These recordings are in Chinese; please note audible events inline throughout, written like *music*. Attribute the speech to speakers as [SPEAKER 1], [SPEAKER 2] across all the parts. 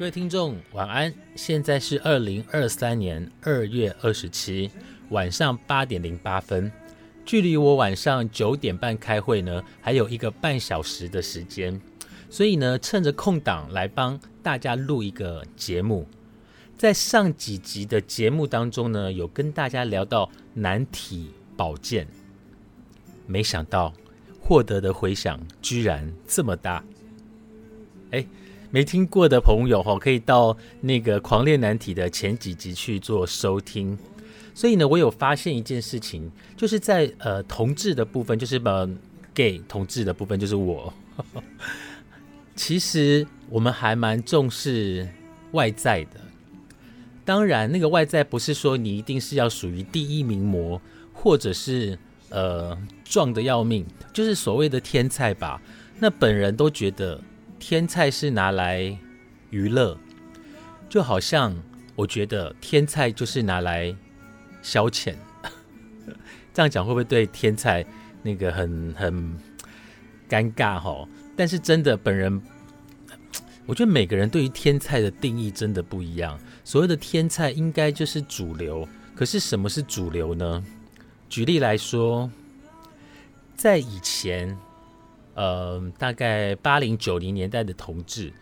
[SPEAKER 1] 各位听众，晚安！现在是二零二三年二月二十七晚上八点零八分，距离我晚上九点半开会呢，还有一个半小时的时间，所以呢，趁着空档来帮大家录一个节目。在上几集的节目当中呢，有跟大家聊到男体保健，没想到获得的回响居然这么大，哎。没听过的朋友哈，可以到那个《狂恋难题》的前几集去做收听。所以呢，我有发现一件事情，就是在呃同志的部分，就是呃 gay 同志的部分，就是我。*laughs* 其实我们还蛮重视外在的。当然，那个外在不是说你一定是要属于第一名模，或者是呃壮的要命，就是所谓的天才吧。那本人都觉得。天菜是拿来娱乐，就好像我觉得天菜就是拿来消遣。*laughs* 这样讲会不会对天菜那个很很尴尬哈？但是真的，本人我觉得每个人对于天菜的定义真的不一样。所谓的天菜应该就是主流，可是什么是主流呢？举例来说，在以前。呃，大概八零九零年代的同志，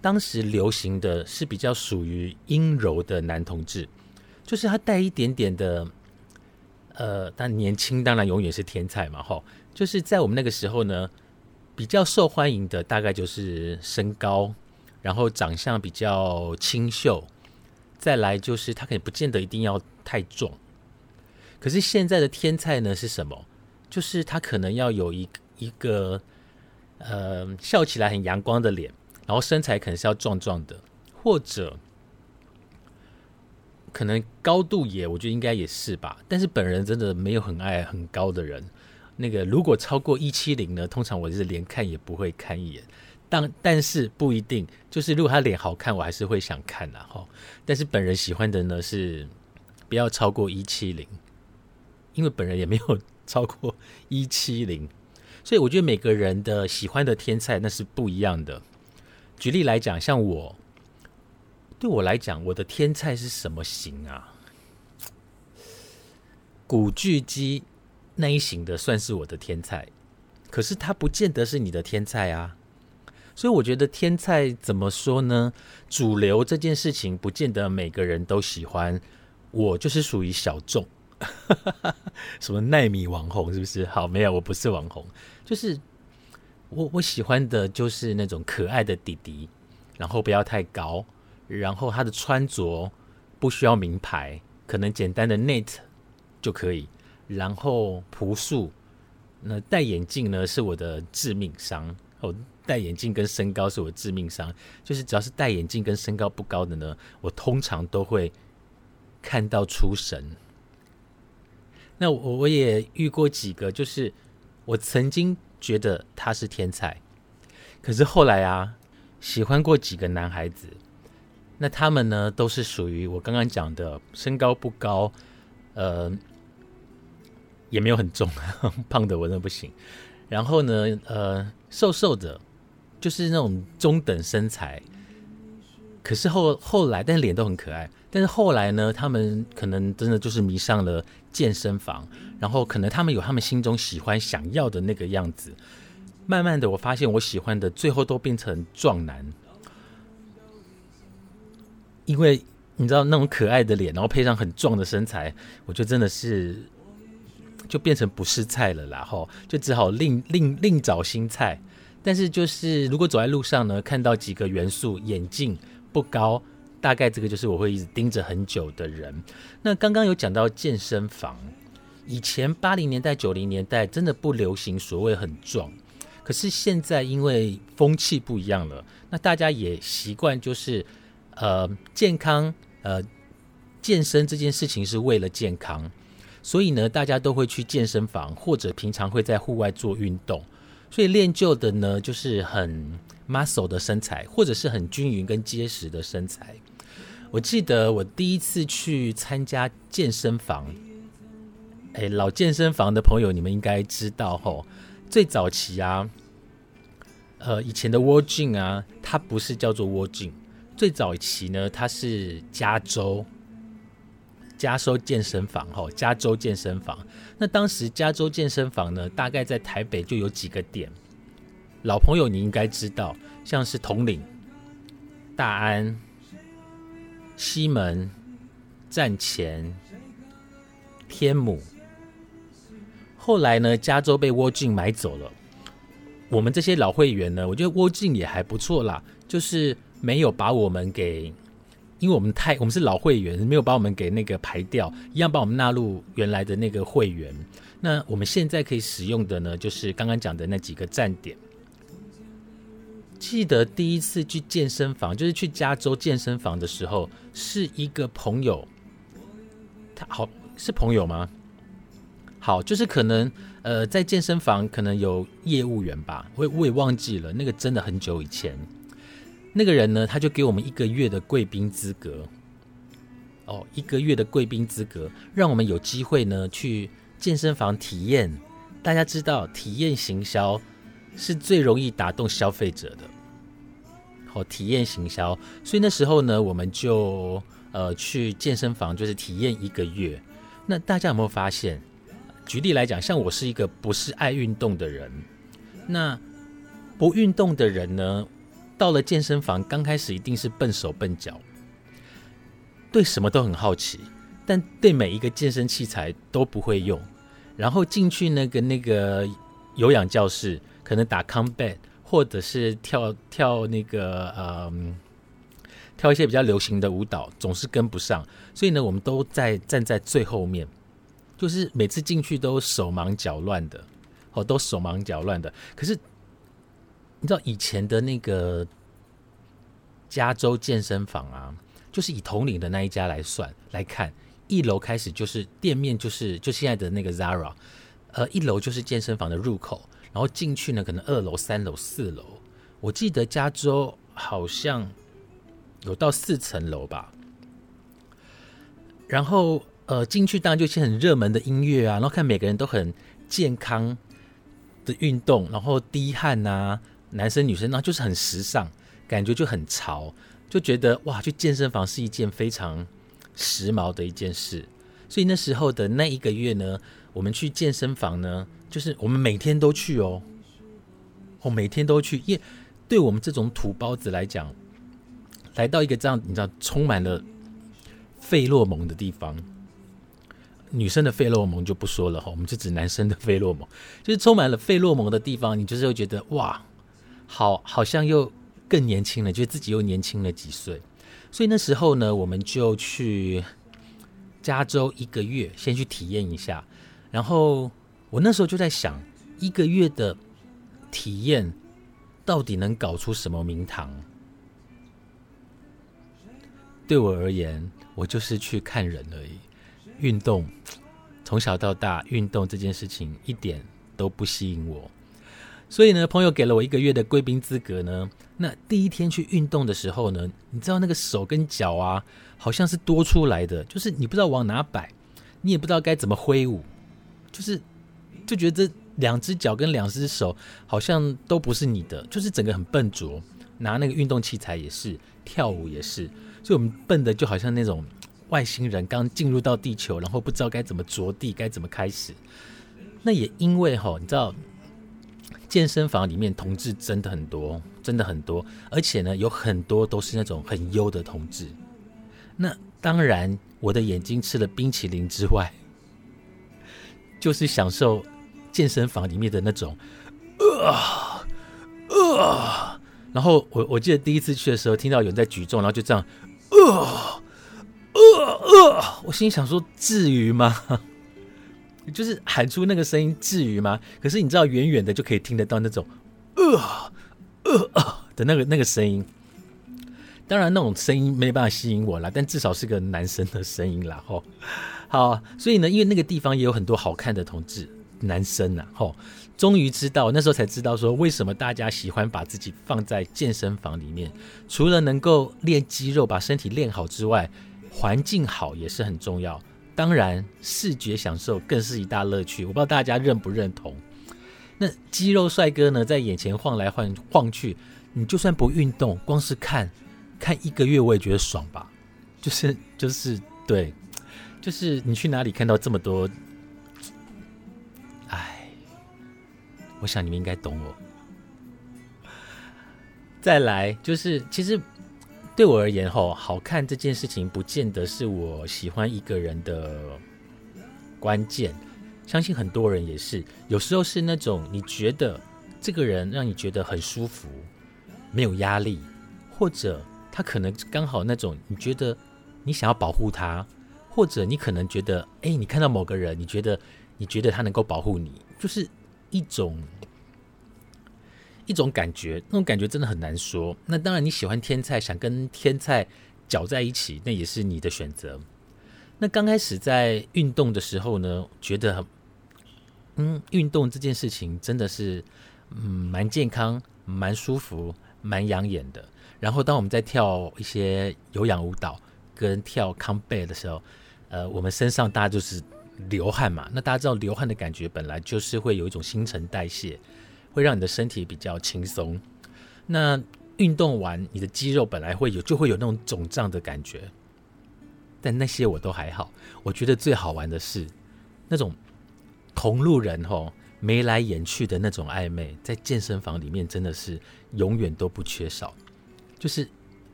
[SPEAKER 1] 当时流行的是比较属于阴柔的男同志，就是他带一点点的，呃，但年轻当然永远是天才嘛，哈，就是在我们那个时候呢，比较受欢迎的大概就是身高，然后长相比较清秀，再来就是他可以不见得一定要太壮，可是现在的天才呢是什么？就是他可能要有一。一个呃笑起来很阳光的脸，然后身材可能是要壮壮的，或者可能高度也，我觉得应该也是吧。但是本人真的没有很爱很高的人。那个如果超过一七零呢，通常我就是连看也不会看一眼。但但是不一定，就是如果他脸好看，我还是会想看的哈。但是本人喜欢的呢是不要超过一七零，因为本人也没有超过一七零。所以我觉得每个人的喜欢的天菜那是不一样的。举例来讲，像我，对我来讲，我的天菜是什么型啊？古巨基那一型的算是我的天菜，可是它不见得是你的天菜啊。所以我觉得天菜怎么说呢？主流这件事情不见得每个人都喜欢，我就是属于小众。*laughs* 什么奈米网红是不是？好，没有，我不是网红。就是我我喜欢的就是那种可爱的弟弟，然后不要太高，然后他的穿着不需要名牌，可能简单的 net 就可以，然后朴素。那戴眼镜呢是我的致命伤，哦，戴眼镜跟身高是我致命伤，就是只要是戴眼镜跟身高不高的呢，我通常都会看到出神。那我我也遇过几个，就是。我曾经觉得他是天才，可是后来啊，喜欢过几个男孩子，那他们呢都是属于我刚刚讲的身高不高，呃，也没有很重，*laughs* 胖的我那不行。然后呢，呃，瘦瘦的，就是那种中等身材。可是后后来，但脸都很可爱。但是后来呢，他们可能真的就是迷上了健身房，然后可能他们有他们心中喜欢、想要的那个样子。慢慢的，我发现我喜欢的最后都变成壮男，因为你知道那种可爱的脸，然后配上很壮的身材，我就真的是就变成不是菜了啦，吼，就只好另另另找新菜。但是就是如果走在路上呢，看到几个元素，眼镜不高，大概这个就是我会一直盯着很久的人。那刚刚有讲到健身房，以前八零年代、九零年代真的不流行所谓很壮，可是现在因为风气不一样了，那大家也习惯就是呃健康。呃，健身这件事情是为了健康，所以呢，大家都会去健身房，或者平常会在户外做运动。所以练就的呢，就是很 muscle 的身材，或者是很均匀跟结实的身材。我记得我第一次去参加健身房，哎，老健身房的朋友，你们应该知道吼，最早期啊，呃，以前的 w o r g i n 啊，它不是叫做 w o r g i n 最早期呢，它是加州加州健身房，哈，加州健身房。那当时加州健身房呢，大概在台北就有几个点。老朋友你应该知道，像是统领、大安、西门、站前、天母。后来呢，加州被沃进买走了。我们这些老会员呢，我觉得沃进也还不错啦，就是。没有把我们给，因为我们太我们是老会员，没有把我们给那个排掉，一样把我们纳入原来的那个会员。那我们现在可以使用的呢，就是刚刚讲的那几个站点。记得第一次去健身房，就是去加州健身房的时候，是一个朋友，他好是朋友吗？好，就是可能呃，在健身房可能有业务员吧，我我也忘记了，那个真的很久以前。那个人呢，他就给我们一个月的贵宾资格，哦，一个月的贵宾资格，让我们有机会呢去健身房体验。大家知道，体验行销是最容易打动消费者的，好，体验行销。所以那时候呢，我们就呃去健身房，就是体验一个月。那大家有没有发现？举例来讲，像我是一个不是爱运动的人，那不运动的人呢？到了健身房，刚开始一定是笨手笨脚，对什么都很好奇，但对每一个健身器材都不会用。然后进去那个那个有氧教室，可能打 combat 或者是跳跳那个呃跳一些比较流行的舞蹈，总是跟不上。所以呢，我们都在站在最后面，就是每次进去都手忙脚乱的，哦，都手忙脚乱的。可是。你知道以前的那个加州健身房啊，就是以统领的那一家来算来看，一楼开始就是店面，就是就现在的那个 Zara，呃，一楼就是健身房的入口，然后进去呢，可能二楼、三楼、四楼，我记得加州好像有到四层楼吧。然后呃，进去当然就一些很热门的音乐啊，然后看每个人都很健康的运动，然后滴汗呐。男生女生，然后就是很时尚，感觉就很潮，就觉得哇，去健身房是一件非常时髦的一件事。所以那时候的那一个月呢，我们去健身房呢，就是我们每天都去哦，我每天都去，因为对我们这种土包子来讲，来到一个这样你知道充满了费洛蒙的地方，女生的费洛蒙就不说了哈，我们就指男生的费洛蒙，*laughs* 就是充满了费洛蒙的地方，你就是会觉得哇。好，好像又更年轻了，觉得自己又年轻了几岁。所以那时候呢，我们就去加州一个月，先去体验一下。然后我那时候就在想，一个月的体验到底能搞出什么名堂？对我而言，我就是去看人而已。运动，从小到大，运动这件事情一点都不吸引我。所以呢，朋友给了我一个月的贵宾资格呢。那第一天去运动的时候呢，你知道那个手跟脚啊，好像是多出来的，就是你不知道往哪摆，你也不知道该怎么挥舞，就是就觉得这两只脚跟两只手好像都不是你的，就是整个很笨拙。拿那个运动器材也是，跳舞也是，所以我们笨的就好像那种外星人刚进入到地球，然后不知道该怎么着地，该怎么开始。那也因为哈，你知道。健身房里面同志真的很多，真的很多，而且呢，有很多都是那种很优的同志。那当然，我的眼睛吃了冰淇淋之外，*laughs* 就是享受健身房里面的那种，呃呃。然后我我记得第一次去的时候，听到有人在举重，然后就这样，呃呃呃，我心里想说，至于吗？*laughs* 就是喊出那个声音，至于吗？可是你知道，远远的就可以听得到那种，呃呃呃的那个那个声音。当然，那种声音没办法吸引我啦，但至少是个男生的声音啦。吼，好，所以呢，因为那个地方也有很多好看的同志男生呐，吼，终于知道那时候才知道说，为什么大家喜欢把自己放在健身房里面，除了能够练肌肉、把身体练好之外，环境好也是很重要。当然，视觉享受更是一大乐趣。我不知道大家认不认同。那肌肉帅哥呢，在眼前晃来晃晃去，你就算不运动，光是看。看一个月我也觉得爽吧，就是就是对，就是你去哪里看到这么多，我想你们应该懂我。再来就是，其实对我而言，吼，好看这件事情不见得是我喜欢一个人的关键，相信很多人也是，有时候是那种你觉得这个人让你觉得很舒服，没有压力，或者。他可能刚好那种，你觉得你想要保护他，或者你可能觉得，哎，你看到某个人，你觉得你觉得他能够保护你，就是一种一种感觉，那种感觉真的很难说。那当然你喜欢天菜，想跟天菜搅在一起，那也是你的选择。那刚开始在运动的时候呢，觉得嗯，运动这件事情真的是嗯蛮健康、蛮舒服、蛮养眼的。然后，当我们在跳一些有氧舞蹈跟跳康贝的时候，呃，我们身上大家就是流汗嘛。那大家知道流汗的感觉本来就是会有一种新陈代谢，会让你的身体比较轻松。那运动完，你的肌肉本来会有就会有那种肿胀的感觉，但那些我都还好。我觉得最好玩的是那种同路人吼眉来眼去的那种暧昧，在健身房里面真的是永远都不缺少。就是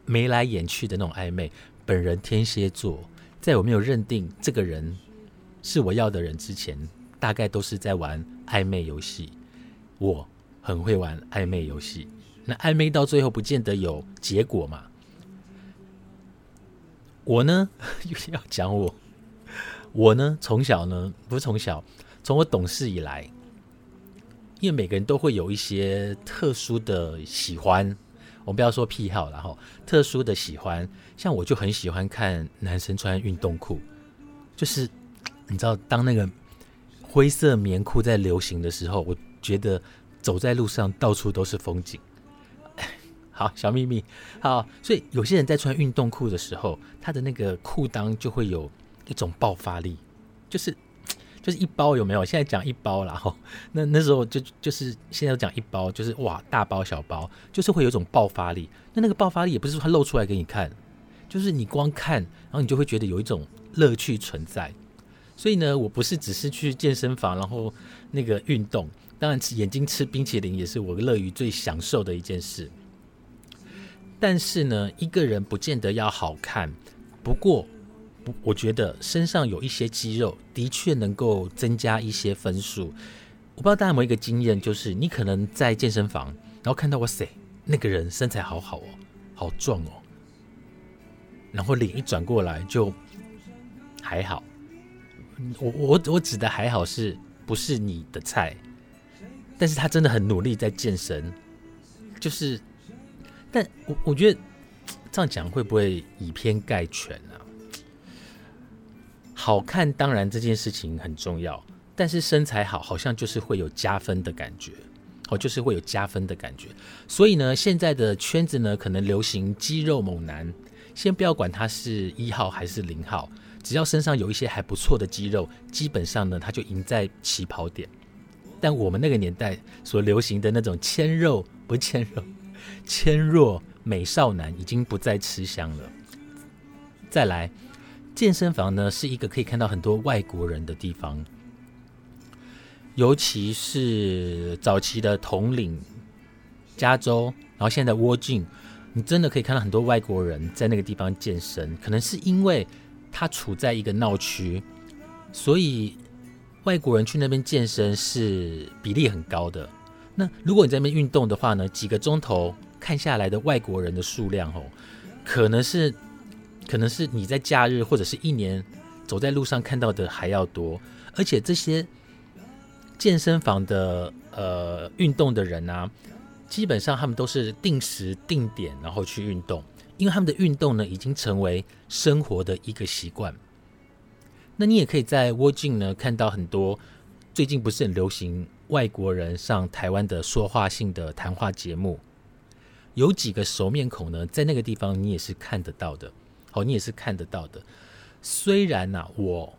[SPEAKER 1] 眉来眼去的那种暧昧。本人天蝎座，在我没有认定这个人是我要的人之前，大概都是在玩暧昧游戏。我很会玩暧昧游戏，那暧昧到最后不见得有结果嘛。我呢，*laughs* 又要讲我，我呢从小呢不是从小，从我懂事以来，因为每个人都会有一些特殊的喜欢。我们不要说癖好，然后特殊的喜欢，像我就很喜欢看男生穿运动裤，就是你知道，当那个灰色棉裤在流行的时候，我觉得走在路上到处都是风景。*laughs* 好，小秘密，好，所以有些人在穿运动裤的时候，他的那个裤裆就会有一种爆发力，就是。就是一包有没有？现在讲一包然后那那时候就就是现在讲一包，就是哇大包小包，就是会有一种爆发力。那那个爆发力也不是说它露出来给你看，就是你光看，然后你就会觉得有一种乐趣存在。所以呢，我不是只是去健身房，然后那个运动，当然吃眼睛吃冰淇淋也是我乐于最享受的一件事。但是呢，一个人不见得要好看，不过。我觉得身上有一些肌肉，的确能够增加一些分数。我不知道大家有没有一个经验，就是你可能在健身房，然后看到哇塞，那个人身材好好哦，好壮哦，然后脸一转过来就还好。我我我指的还好是不是你的菜？但是他真的很努力在健身，就是，但我我觉得这样讲会不会以偏概全呢？好看当然这件事情很重要，但是身材好好像就是会有加分的感觉，哦，就是会有加分的感觉。所以呢，现在的圈子呢，可能流行肌肉猛男，先不要管他是一号还是零号，只要身上有一些还不错的肌肉，基本上呢，他就赢在起跑点。但我们那个年代所流行的那种纤肉不纤肉，纤弱美少男已经不再吃香了。再来。健身房呢是一个可以看到很多外国人的地方，尤其是早期的统领加州，然后现在沃郡，你真的可以看到很多外国人在那个地方健身，可能是因为他处在一个闹区，所以外国人去那边健身是比例很高的。那如果你在那边运动的话呢，几个钟头看下来的外国人的数量哦，可能是可能是你在假日或者是一年走在路上看到的还要多，而且这些健身房的呃运动的人啊。基本上他们都是定时定点，然后去运动，因为他们的运动呢已经成为生活的一个习惯。那你也可以在窝镜呢看到很多最近不是很流行外国人上台湾的说话性的谈话节目，有几个熟面孔呢，在那个地方你也是看得到的。好，你也是看得到的。虽然呐，我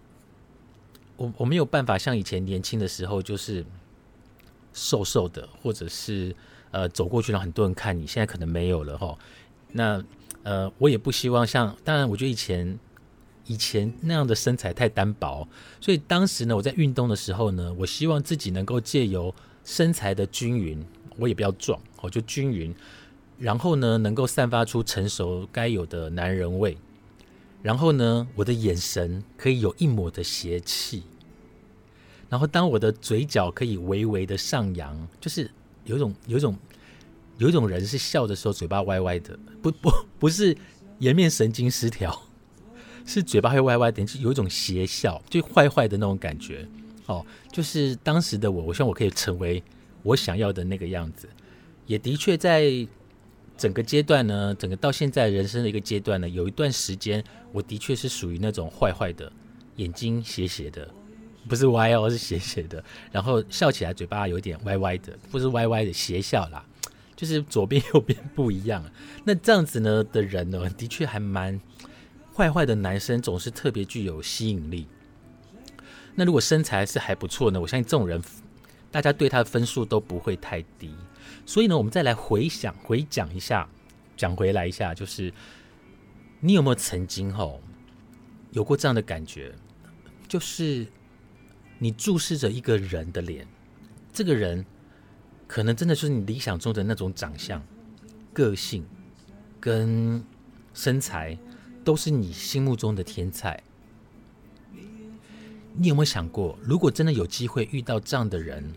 [SPEAKER 1] 我我没有办法像以前年轻的时候，就是瘦瘦的，或者是。呃，走过去让很多人看你，现在可能没有了哈。那呃，我也不希望像，当然，我觉得以前以前那样的身材太单薄，所以当时呢，我在运动的时候呢，我希望自己能够借由身材的均匀，我也不要壮，我就均匀，然后呢，能够散发出成熟该有的男人味，然后呢，我的眼神可以有一抹的邪气，然后当我的嘴角可以微微的上扬，就是。有一种有一种有一种人是笑的时候嘴巴歪歪的，不不不是颜面神经失调，*laughs* 是嘴巴会歪歪的，有一种邪笑，就坏坏的那种感觉。哦，就是当时的我，我希望我可以成为我想要的那个样子。也的确在整个阶段呢，整个到现在人生的一个阶段呢，有一段时间，我的确是属于那种坏坏的，眼睛斜斜的。不是歪哦，是斜斜的，然后笑起来嘴巴有点歪歪的，不是歪歪的斜笑啦，就是左边右边不一样。那这样子呢的人呢，的确还蛮坏坏的男生，总是特别具有吸引力。那如果身材是还不错呢，我相信这种人，大家对他的分数都不会太低。所以呢，我们再来回想回讲一下，讲回来一下，就是你有没有曾经吼有过这样的感觉，就是。你注视着一个人的脸，这个人可能真的就是你理想中的那种长相、个性跟身材，都是你心目中的天才。你有没有想过，如果真的有机会遇到这样的人，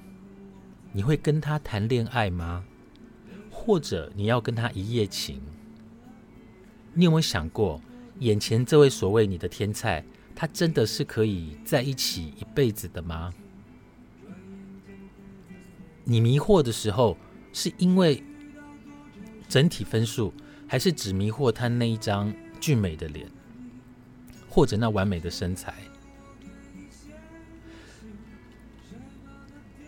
[SPEAKER 1] 你会跟他谈恋爱吗？或者你要跟他一夜情？你有没有想过，眼前这位所谓你的天才？他真的是可以在一起一辈子的吗？你迷惑的时候，是因为整体分数，还是只迷惑他那一张俊美的脸，或者那完美的身材？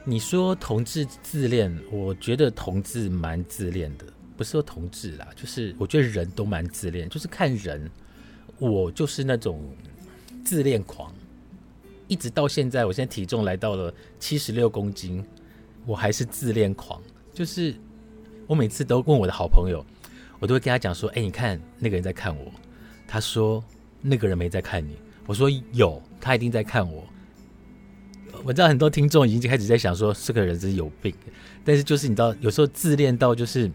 [SPEAKER 1] 你说同志自恋，我觉得同志蛮自恋的，不是说同志啦，就是我觉得人都蛮自恋，就是看人，我就是那种。自恋狂，一直到现在，我现在体重来到了七十六公斤，我还是自恋狂。就是我每次都问我的好朋友，我都会跟他讲说：“哎，你看那个人在看我。”他说：“那个人没在看你。”我说：“有，他一定在看我。”我知道很多听众已经开始在想说：“这个人是有病。”但是就是你知道，有时候自恋到就是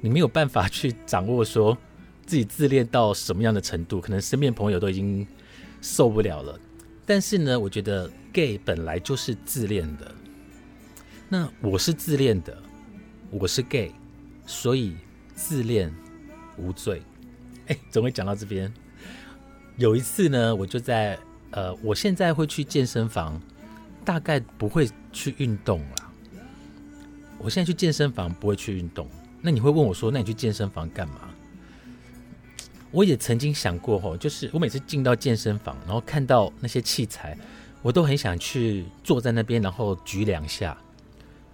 [SPEAKER 1] 你没有办法去掌握，说自己自恋到什么样的程度，可能身边朋友都已经。受不了了，但是呢，我觉得 gay 本来就是自恋的。那我是自恋的，我是 gay，所以自恋无罪。*laughs* 哎，总会讲到这边。有一次呢，我就在呃，我现在会去健身房，大概不会去运动了。我现在去健身房不会去运动。那你会问我说，那你去健身房干嘛？我也曾经想过，吼，就是我每次进到健身房，然后看到那些器材，我都很想去坐在那边，然后举两下。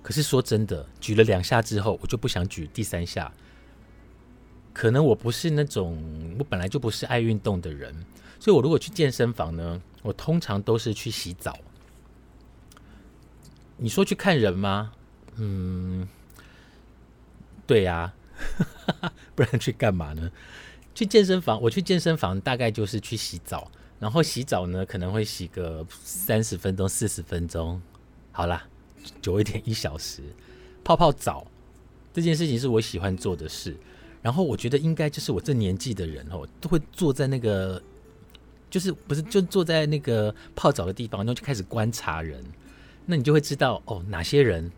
[SPEAKER 1] 可是说真的，举了两下之后，我就不想举第三下。可能我不是那种，我本来就不是爱运动的人，所以我如果去健身房呢，我通常都是去洗澡。你说去看人吗？嗯，对呀，*laughs* 不然去干嘛呢？去健身房，我去健身房大概就是去洗澡，然后洗澡呢可能会洗个三十分钟、四十分钟，好啦，久一点一小时，泡泡澡这件事情是我喜欢做的事。然后我觉得应该就是我这年纪的人哦，都会坐在那个，就是不是就坐在那个泡澡的地方，然后就开始观察人。那你就会知道哦，哪些人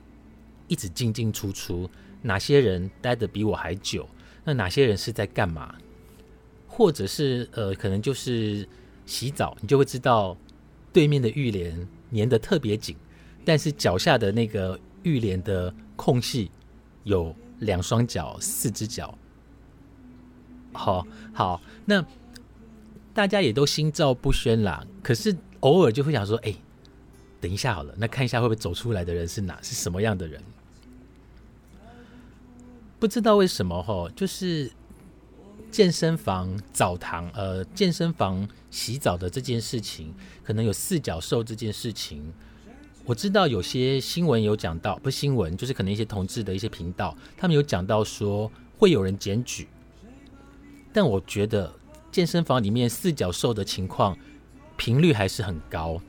[SPEAKER 1] 一直进进出出，哪些人待的比我还久，那哪些人是在干嘛？或者是呃，可能就是洗澡，你就会知道对面的浴帘粘的特别紧，但是脚下的那个浴帘的空隙有两双脚、四只脚。好好，那大家也都心照不宣啦。可是偶尔就会想说，哎，等一下好了，那看一下会不会走出来的人是哪，是什么样的人？不知道为什么哈，就是健身房澡堂，呃，健身房洗澡的这件事情，可能有四角兽这件事情。我知道有些新闻有讲到，不是新闻，就是可能一些同志的一些频道，他们有讲到说会有人检举。但我觉得健身房里面四脚兽的情况频率还是很高，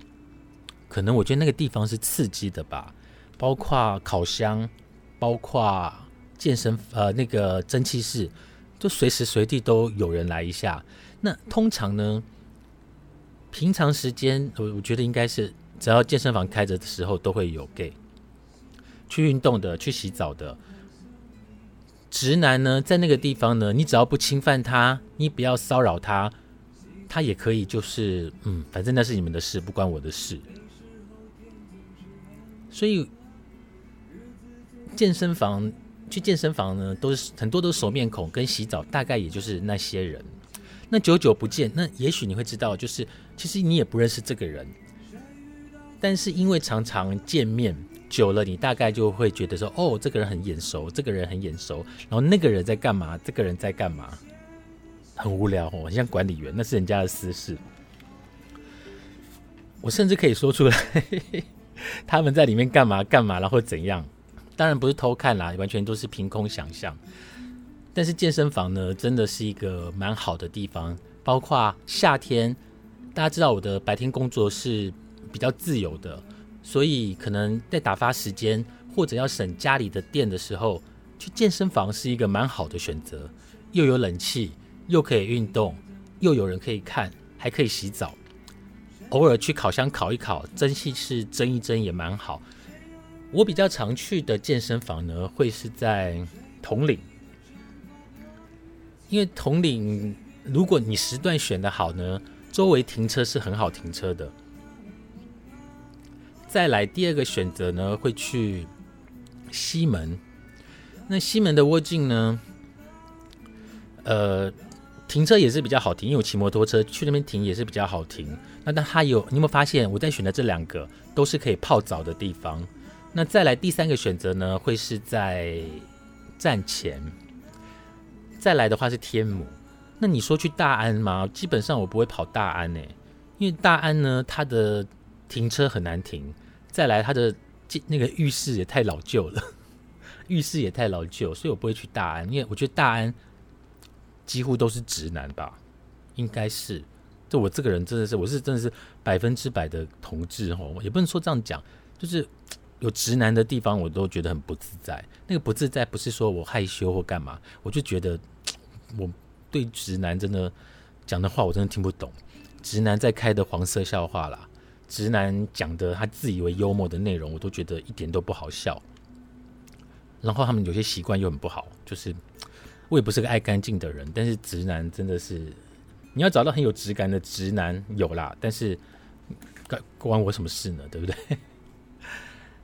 [SPEAKER 1] 可能我觉得那个地方是刺激的吧，包括烤箱，包括健身呃那个蒸汽室，就随时随地都有人来一下。那通常呢，平常时间我我觉得应该是只要健身房开着的时候都会有 gay 去运动的，去洗澡的。直男呢，在那个地方呢，你只要不侵犯他，你不要骚扰他，他也可以就是，嗯，反正那是你们的事，不关我的事。所以健身房去健身房呢，都是很多都是熟面孔，跟洗澡大概也就是那些人。那久久不见，那也许你会知道，就是其实你也不认识这个人，但是因为常常见面。久了，你大概就会觉得说，哦，这个人很眼熟，这个人很眼熟，然后那个人在干嘛？这个人在干嘛？很无聊哦，像管理员，那是人家的私事。我甚至可以说出来，*laughs* 他们在里面干嘛干嘛，然后怎样？当然不是偷看啦，完全都是凭空想象。但是健身房呢，真的是一个蛮好的地方，包括夏天，大家知道我的白天工作是比较自由的。所以可能在打发时间或者要省家里的电的时候，去健身房是一个蛮好的选择，又有冷气，又可以运动，又有人可以看，还可以洗澡。偶尔去烤箱烤一烤，蒸汽室蒸一蒸也蛮好。我比较常去的健身房呢，会是在统领，因为统领如果你时段选的好呢，周围停车是很好停车的。再来第二个选择呢，会去西门。那西门的窝境呢，呃，停车也是比较好停，因为我骑摩托车去那边停也是比较好停。那但它有，你有没有发现我在选的这两个都是可以泡澡的地方？那再来第三个选择呢，会是在站前。再来的话是天母。那你说去大安吗？基本上我不会跑大安诶，因为大安呢，它的停车很难停。再来，他的那个浴室也太老旧了，*laughs* 浴室也太老旧，所以我不会去大安，因为我觉得大安几乎都是直男吧，应该是。就我这个人真的是，我是真的是百分之百的同志哦，也不能说这样讲，就是有直男的地方，我都觉得很不自在。那个不自在不是说我害羞或干嘛，我就觉得 *tsk* 我对直男真的讲的话，我真的听不懂。直男在开的黄色笑话啦。直男讲的他自以为幽默的内容，我都觉得一点都不好笑。然后他们有些习惯又很不好，就是我也不是个爱干净的人，但是直男真的是你要找到很有质感的直男有啦，但是关关我什么事呢？对不对？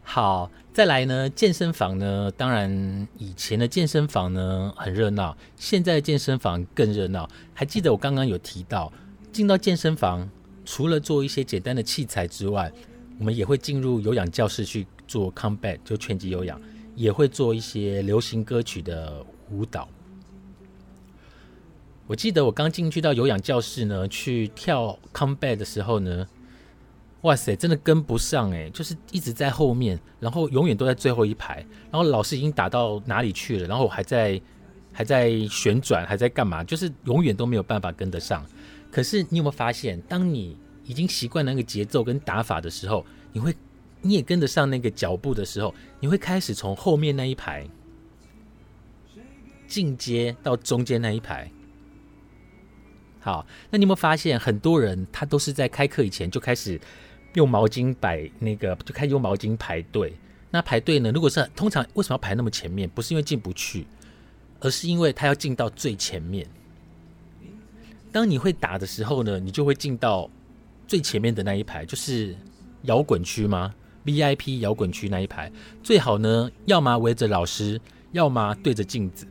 [SPEAKER 1] 好，再来呢，健身房呢，当然以前的健身房呢很热闹，现在的健身房更热闹。还记得我刚刚有提到进到健身房。除了做一些简单的器材之外，我们也会进入有氧教室去做 combat，就拳击有氧，也会做一些流行歌曲的舞蹈。我记得我刚进去到有氧教室呢，去跳 combat 的时候呢，哇塞，真的跟不上诶，就是一直在后面，然后永远都在最后一排，然后老师已经打到哪里去了，然后我还在还在旋转，还在干嘛，就是永远都没有办法跟得上。可是你有没有发现，当你已经习惯那个节奏跟打法的时候，你会你也跟得上那个脚步的时候，你会开始从后面那一排进阶到中间那一排。好，那你有没有发现，很多人他都是在开课以前就开始用毛巾摆那个，就开始用毛巾排队。那排队呢，如果是通常为什么要排那么前面？不是因为进不去，而是因为他要进到最前面。当你会打的时候呢，你就会进到最前面的那一排，就是摇滚区吗？VIP 摇滚区那一排，最好呢，要么围着老师，要么对着镜子，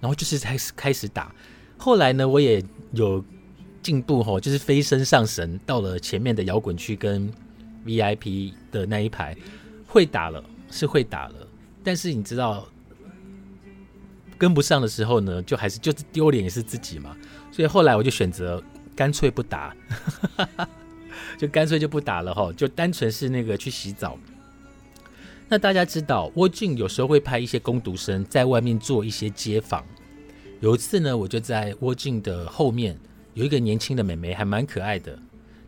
[SPEAKER 1] 然后就是开始开始打。后来呢，我也有进步吼，就是飞身上神，到了前面的摇滚区跟 VIP 的那一排，会打了，是会打了。但是你知道，跟不上的时候呢，就还是就是丢脸也是自己嘛。所以后来我就选择干脆不打，*laughs* 就干脆就不打了哈，就单纯是那个去洗澡。那大家知道，沃俊有时候会派一些攻读生在外面做一些街访。有一次呢，我就在窝镜的后面，有一个年轻的美眉，还蛮可爱的，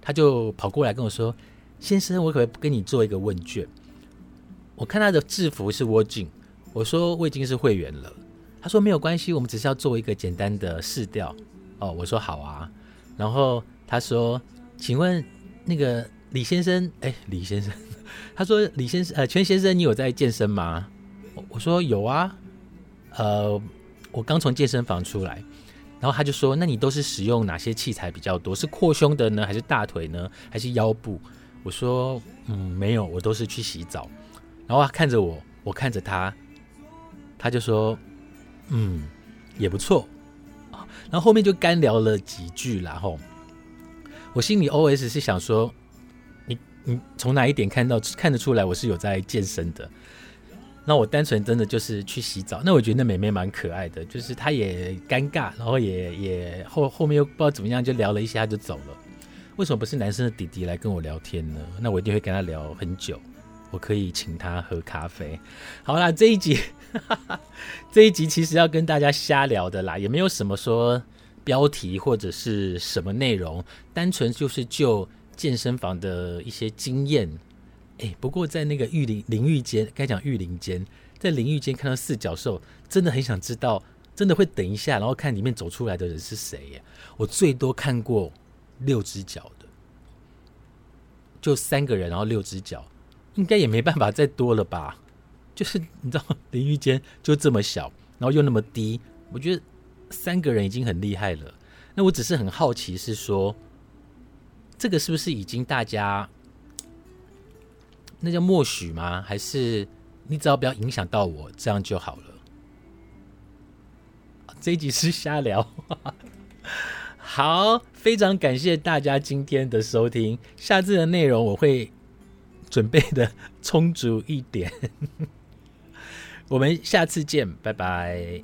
[SPEAKER 1] 她就跑过来跟我说：“先生，我可不可以跟你做一个问卷？”我看她的制服是窝镜，我说我已经是会员了。他说没有关系，我们只是要做一个简单的试调。哦，我说好啊。然后他说：“请问那个李先生，哎，李先生，他说李先生，呃，全先生，你有在健身吗？”我说有啊，呃。我刚从健身房出来，然后他就说：“那你都是使用哪些器材比较多？是扩胸的呢，还是大腿呢，还是腰部？”我说：“嗯，没有，我都是去洗澡。”然后他看着我，我看着他，他就说：“嗯，也不错啊。”然后后面就干聊了几句，然后我心里 OS 是想说：“你你从哪一点看到看得出来我是有在健身的？”那我单纯真的就是去洗澡，那我觉得那美眉蛮可爱的，就是她也尴尬，然后也也后后面又不知道怎么样就聊了一下就走了。为什么不是男生的弟弟来跟我聊天呢？那我一定会跟他聊很久，我可以请他喝咖啡。好啦，这一集 *laughs* 这一集其实要跟大家瞎聊的啦，也没有什么说标题或者是什么内容，单纯就是就健身房的一些经验。哎，不过在那个玉林淋浴间，该讲玉林间，在淋浴间看到四脚兽，真的很想知道，真的会等一下，然后看里面走出来的人是谁耶？我最多看过六只脚的，就三个人，然后六只脚，应该也没办法再多了吧？就是你知道，淋浴间就这么小，然后又那么低，我觉得三个人已经很厉害了。那我只是很好奇，是说这个是不是已经大家？那叫默许吗？还是你只要不要影响到我，这样就好了？这一集是瞎聊。*laughs* 好，非常感谢大家今天的收听。下次的内容我会准备的充足一点。*laughs* 我们下次见，拜拜。